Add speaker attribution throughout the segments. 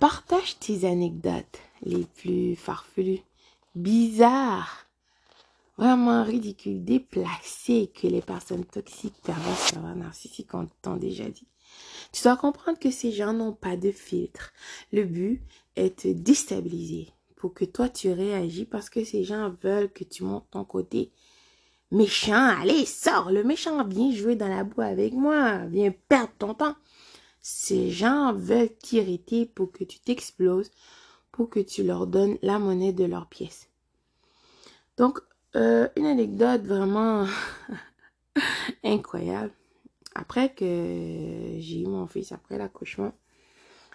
Speaker 1: Partage tes anecdotes les plus farfelues, bizarres, vraiment ridicules, déplacées que les personnes toxiques, perverses, narcissiques ont déjà dit. Tu dois comprendre que ces gens n'ont pas de filtre. Le but est de déstabiliser pour que toi tu réagis parce que ces gens veulent que tu montes ton côté méchant. Allez, sors, le méchant, viens jouer dans la boue avec moi, viens perdre ton temps. Ces gens veulent t'irriter pour que tu t'exploses, pour que tu leur donnes la monnaie de leurs pièces. Donc, euh, une anecdote vraiment incroyable. Après que j'ai eu mon fils, après l'accouchement,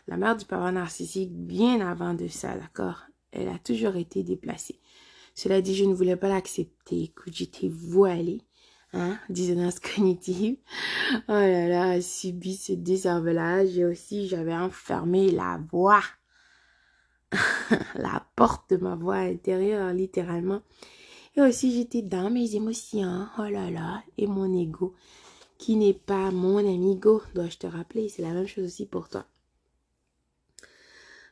Speaker 1: la mère du parent narcissique, bien avant de ça, d'accord, elle a toujours été déplacée. Cela dit, je ne voulais pas l'accepter. Écoute, j'étais voilée, hein, cognitive. Oh là là, subi ce décervelage et aussi j'avais enfermé la voix, la porte de ma voix intérieure, littéralement. Et aussi, j'étais dans mes émotions, oh là là, et mon ego qui n'est pas mon amigo, dois-je te rappeler, c'est la même chose aussi pour toi.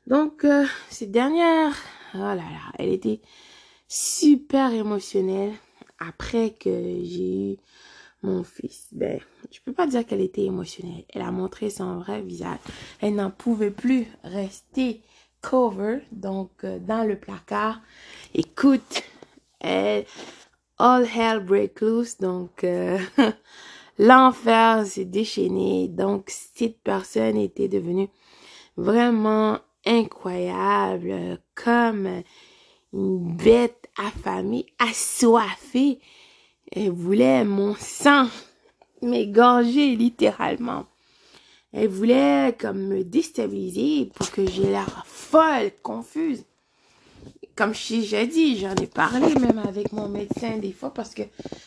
Speaker 1: Donc, euh, cette dernière, oh là là, elle était super émotionnelle après que j'ai eu mon fils. Ben, je peux pas dire qu'elle était émotionnelle. Elle a montré son vrai visage. Elle n'en pouvait plus rester cover, donc euh, dans le placard. Écoute, elle, all hell break loose, donc euh, L'enfer s'est déchaîné. Donc, cette personne était devenue vraiment incroyable, comme une bête affamée, assoiffée. Elle voulait mon sang m'égorger littéralement. Elle voulait comme me déstabiliser pour que j'ai l'air folle, confuse comme j'ai dit, j'en ai parlé même avec mon médecin des fois parce que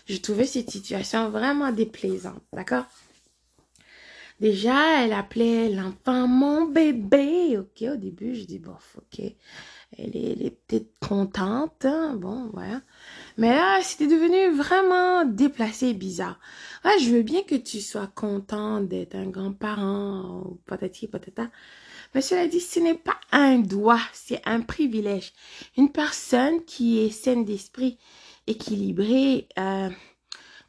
Speaker 1: je trouvais cette situation vraiment déplaisante, d'accord? Déjà, elle appelait l'enfant mon bébé, ok? Au début, je dis, bof, ok. Elle est, est peut-être contente, hein? bon, voilà. Mais là, c'était devenu vraiment déplacé et bizarre. Ouais, je veux bien que tu sois content d'être un grand-parent, patati patata. Mais cela dit, ce n'est pas un droit, c'est un privilège. Une personne qui est saine d'esprit, équilibrée, euh,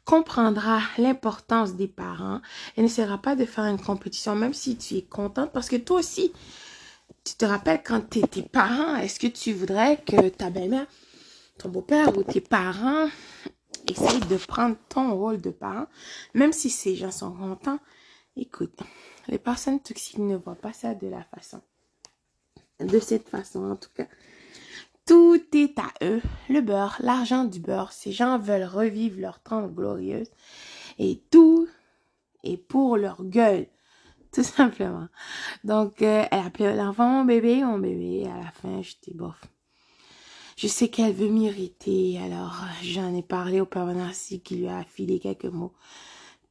Speaker 1: comprendra l'importance des parents et n'essaiera pas de faire une compétition, même si tu es contente, parce que toi aussi, tu te rappelles quand tu tes parents, est-ce que tu voudrais que ta belle-mère, ton beau-père ou tes parents essayent de prendre ton rôle de parent, même si ces gens sont contents? Écoute, les personnes toxiques ne voient pas ça de la façon. De cette façon, en tout cas. Tout est à eux. Le beurre, l'argent du beurre. Ces gens veulent revivre leur temps glorieuse. Et tout est pour leur gueule. Tout simplement. Donc, euh, elle appelait l'enfant mon bébé, mon bébé. À la fin, j'étais bof. Je sais qu'elle veut m'irriter, alors j'en ai parlé au père qui lui a affilé quelques mots.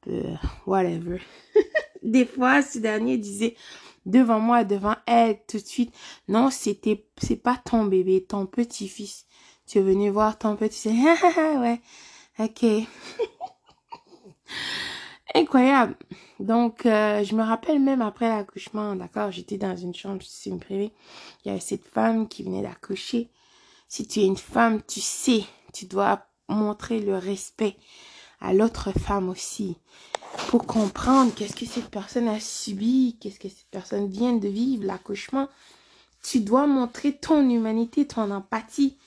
Speaker 1: Euh, whatever. Des fois, ce dernier disait devant moi, devant elle, tout de suite, non, c'était, c'est pas ton bébé, ton petit-fils. Tu es venu voir ton petit-fils. ouais, ok. Incroyable. Donc, euh, je me rappelle même après l'accouchement, d'accord, j'étais dans une chambre, c'est une privée. Il y avait cette femme qui venait d'accoucher. Si tu es une femme, tu sais, tu dois montrer le respect à l'autre femme aussi pour comprendre qu'est-ce que cette personne a subi, qu'est-ce que cette personne vient de vivre, l'accouchement. Tu dois montrer ton humanité, ton empathie.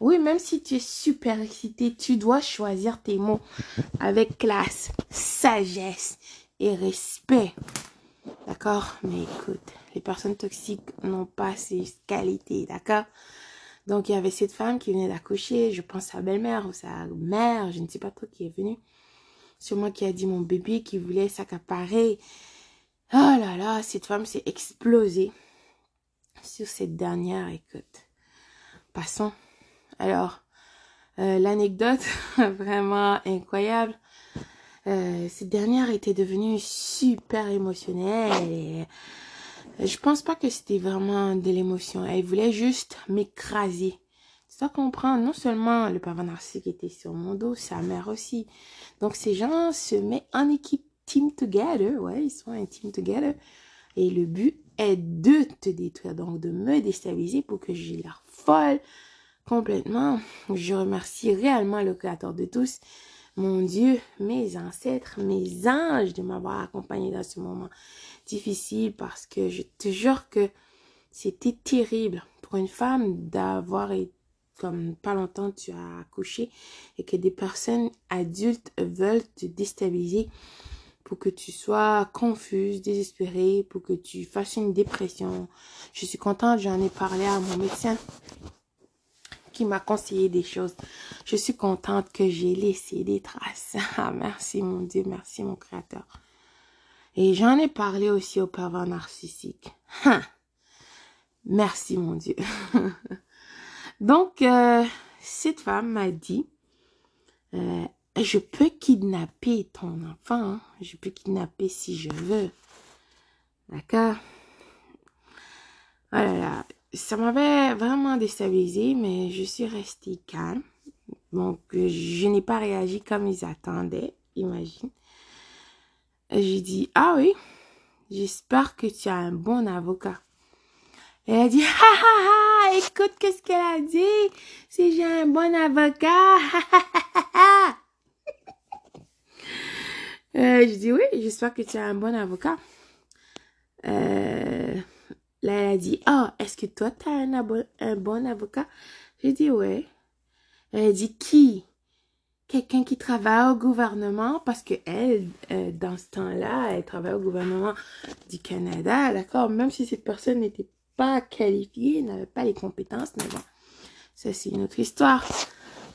Speaker 1: Oui, même si tu es super excité, tu dois choisir tes mots avec classe, sagesse et respect. D'accord? Mais écoute, les personnes toxiques n'ont pas ces qualités, d'accord? Donc, il y avait cette femme qui venait d'accoucher, je pense sa belle-mère ou sa mère, je ne sais pas trop qui est venue. Moi qui a dit mon bébé qui voulait s'accaparer. Oh là là, cette femme s'est explosée sur cette dernière. Écoute, passons. Alors, euh, l'anecdote vraiment incroyable. Euh, cette dernière était devenue super émotionnelle et je pense pas que c'était vraiment de l'émotion. Elle voulait juste m'écraser. Tu dois comprendre, non seulement le parent narcissique était sur mon dos, sa mère aussi. Donc, ces gens se mettent en équipe team together. Ouais, ils sont un team together. Et le but est de te détruire, donc de me déstabiliser pour que j'ai l'air folle complètement. Je remercie réellement le Créateur de tous, mon Dieu, mes ancêtres, mes anges de m'avoir accompagné dans ce moment difficile parce que je te jure que c'était terrible pour une femme d'avoir été comme pas longtemps tu as accouché et que des personnes adultes veulent te déstabiliser pour que tu sois confuse, désespérée, pour que tu fasses une dépression. Je suis contente, j'en ai parlé à mon médecin qui m'a conseillé des choses. Je suis contente que j'ai laissé des traces. Ah, merci mon Dieu, merci mon Créateur. Et j'en ai parlé aussi au pervers narcissique. Merci mon Dieu. Donc, euh, cette femme m'a dit, euh, je peux kidnapper ton enfant. Hein. Je peux kidnapper si je veux. D'accord? Voilà. Oh ça m'avait vraiment déstabilisé, mais je suis restée calme. Donc, je n'ai pas réagi comme ils attendaient, imagine. J'ai dit, ah oui, j'espère que tu as un bon avocat. Elle a dit, ha ha ha, écoute qu'est-ce qu'elle a dit? Si j'ai un bon avocat. Euh, je dis oui, j'espère que tu as un bon avocat. Euh, là, elle a dit, oh, est-ce que toi, tu as un, un, bon avocat? J'ai dit oui. Elle a dit, qui? Quelqu'un qui travaille au gouvernement, parce que elle, euh, dans ce temps-là, elle travaille au gouvernement du Canada, d'accord? Même si cette personne n'était pas qualifiée, n'avait pas les compétences, mais bon, ça c'est une autre histoire.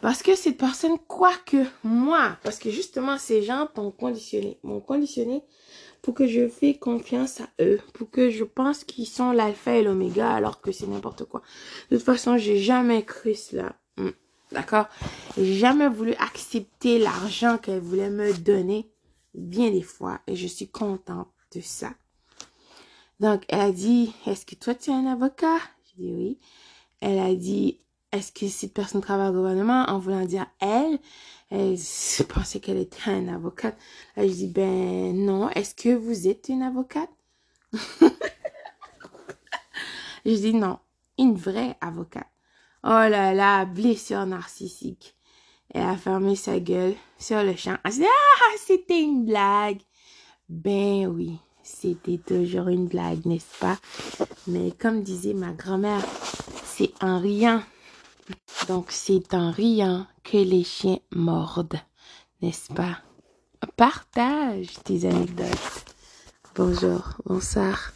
Speaker 1: Parce que cette personne, quoi que moi, parce que justement, ces gens t'ont conditionné, m'ont conditionné pour que je fais confiance à eux, pour que je pense qu'ils sont l'alpha et l'oméga alors que c'est n'importe quoi. De toute façon, j'ai jamais cru cela. Hmm. D'accord? J'ai jamais voulu accepter l'argent qu'elle voulait me donner bien des fois et je suis contente de ça. Donc, elle a dit, est-ce que toi tu es un avocat? J'ai dit oui. Elle a dit, est-ce que cette personne travaille au gouvernement? En voulant dire elle, elle pensait qu'elle était une avocate. je dis ben non, est-ce que vous êtes une avocate? je dis non, une vraie avocate. Oh là là, blessure narcissique. Elle a fermé sa gueule sur le champ. Elle dit ah, c'était une blague. Ben oui, c'était toujours une blague, n'est-ce pas? Mais comme disait ma grand-mère, c'est un rien donc, c'est en riant que les chiens mordent, n'est-ce pas? Partage tes anecdotes. Bonjour, bonsoir.